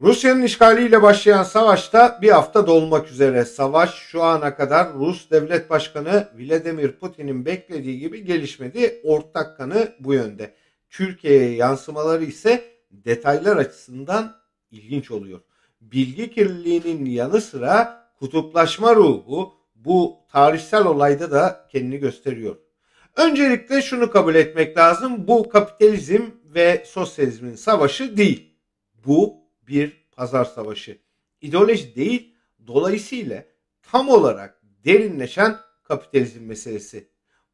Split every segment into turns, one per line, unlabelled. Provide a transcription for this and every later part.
Rusya'nın işgaliyle başlayan savaşta bir hafta dolmak üzere. Savaş şu ana kadar Rus Devlet Başkanı Vladimir Putin'in beklediği gibi gelişmedi. Ortak kanı bu yönde. Türkiye'ye yansımaları ise detaylar açısından ilginç oluyor. Bilgi kirliliğinin yanı sıra kutuplaşma ruhu bu tarihsel olayda da kendini gösteriyor. Öncelikle şunu kabul etmek lazım. Bu kapitalizm ve sosyalizmin savaşı değil. Bu bir pazar savaşı. İdeoloji değil, dolayısıyla tam olarak derinleşen kapitalizm meselesi.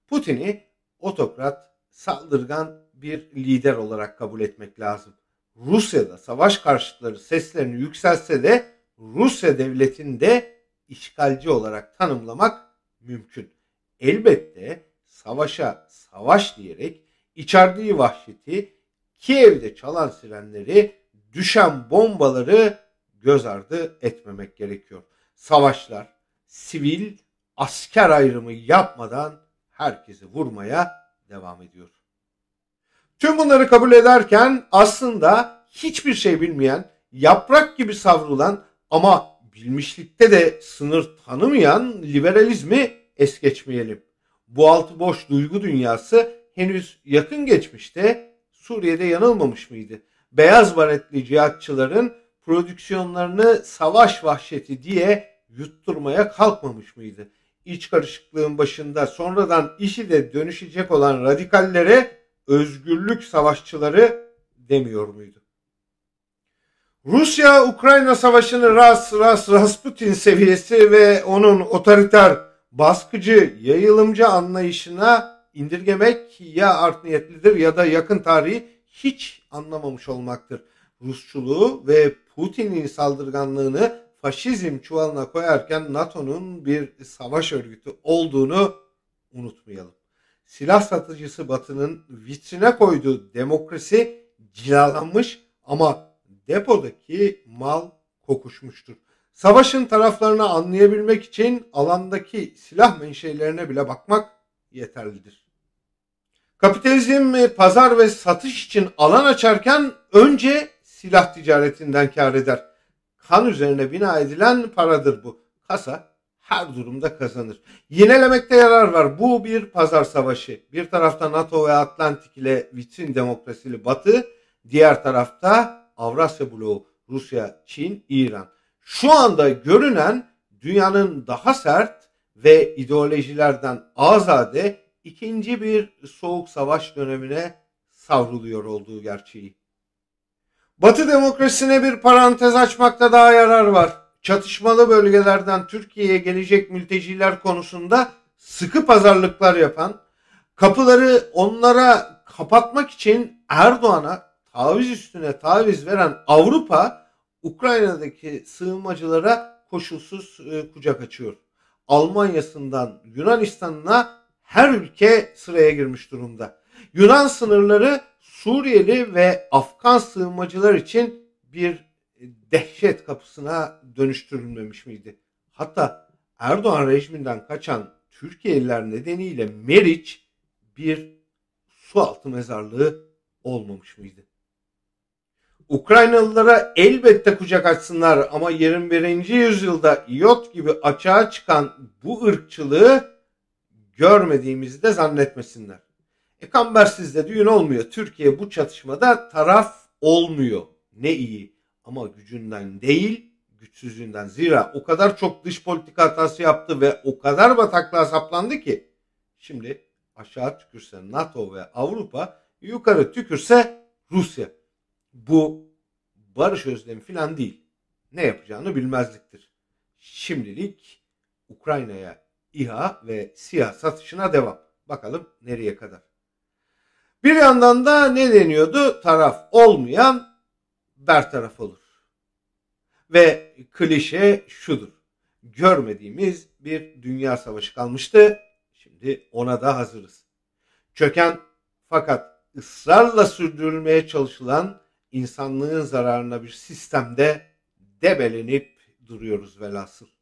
Putin'i otokrat, saldırgan bir lider olarak kabul etmek lazım. Rusya'da savaş karşıtları seslerini yükselse de Rusya devletini de işgalci olarak tanımlamak mümkün. Elbette savaşa savaş diyerek içerdiği vahşeti, Kiev'de çalan sirenleri düşen bombaları göz ardı etmemek gerekiyor. Savaşlar sivil asker ayrımı yapmadan herkesi vurmaya devam ediyor. Tüm bunları kabul ederken aslında hiçbir şey bilmeyen, yaprak gibi savrulan ama bilmişlikte de sınır tanımayan liberalizmi es geçmeyelim. Bu altı boş duygu dünyası henüz yakın geçmişte Suriye'de yanılmamış mıydı? Beyaz baretli cihatçıların prodüksiyonlarını savaş vahşeti diye yutturmaya kalkmamış mıydı? İç karışıklığın başında sonradan işi de dönüşecek olan radikallere özgürlük savaşçıları demiyor muydu? Rusya-Ukrayna savaşını Ras Ras Rasputin seviyesi ve onun otoriter, baskıcı, yayılımcı anlayışına indirgemek ya art niyetlidir ya da yakın tarihi hiç anlamamış olmaktır. Rusçuluğu ve Putin'in saldırganlığını faşizm çuvalına koyarken NATO'nun bir savaş örgütü olduğunu unutmayalım. Silah satıcısı Batı'nın vitrine koyduğu demokrasi cilalanmış ama depodaki mal kokuşmuştur. Savaşın taraflarını anlayabilmek için alandaki silah menşelerine bile bakmak yeterlidir. Kapitalizm e, pazar ve satış için alan açarken önce silah ticaretinden kar eder. Kan üzerine bina edilen paradır bu. Kasa her durumda kazanır. Yinelemekte yarar var. Bu bir pazar savaşı. Bir tarafta NATO ve Atlantik ile vitrin demokrasili Batı, diğer tarafta Avrasya bloğu, Rusya, Çin, İran. Şu anda görünen dünyanın daha sert ve ideolojilerden azade ikinci bir soğuk savaş dönemine savruluyor olduğu gerçeği. Batı demokrasisine bir parantez açmakta daha yarar var. Çatışmalı bölgelerden Türkiye'ye gelecek mülteciler konusunda sıkı pazarlıklar yapan, kapıları onlara kapatmak için Erdoğan'a taviz üstüne taviz veren Avrupa, Ukrayna'daki sığınmacılara koşulsuz e, kucak açıyor. Almanya'sından Yunanistan'ına her ülke sıraya girmiş durumda. Yunan sınırları Suriyeli ve Afgan sığınmacılar için bir dehşet kapısına dönüştürülmemiş miydi? Hatta Erdoğan rejiminden kaçan Türkiye'liler nedeniyle Meriç bir su altı mezarlığı olmamış mıydı? Ukraynalılara elbette kucak açsınlar ama 21. yüzyılda iot gibi açığa çıkan bu ırkçılığı görmediğimizi de zannetmesinler. E kambersiz de düğün olmuyor. Türkiye bu çatışmada taraf olmuyor. Ne iyi ama gücünden değil güçsüzlüğünden. Zira o kadar çok dış politika hatası yaptı ve o kadar bataklığa saplandı ki şimdi aşağı tükürse NATO ve Avrupa yukarı tükürse Rusya. Bu barış özlemi falan değil. Ne yapacağını bilmezliktir. Şimdilik Ukrayna'ya İHA ve SİHA satışına devam. Bakalım nereye kadar. Bir yandan da ne deniyordu? Taraf olmayan bertaraf olur. Ve klişe şudur. Görmediğimiz bir dünya savaşı kalmıştı. Şimdi ona da hazırız. Çöken fakat ısrarla sürdürülmeye çalışılan insanlığın zararına bir sistemde debelenip duruyoruz velhasıl.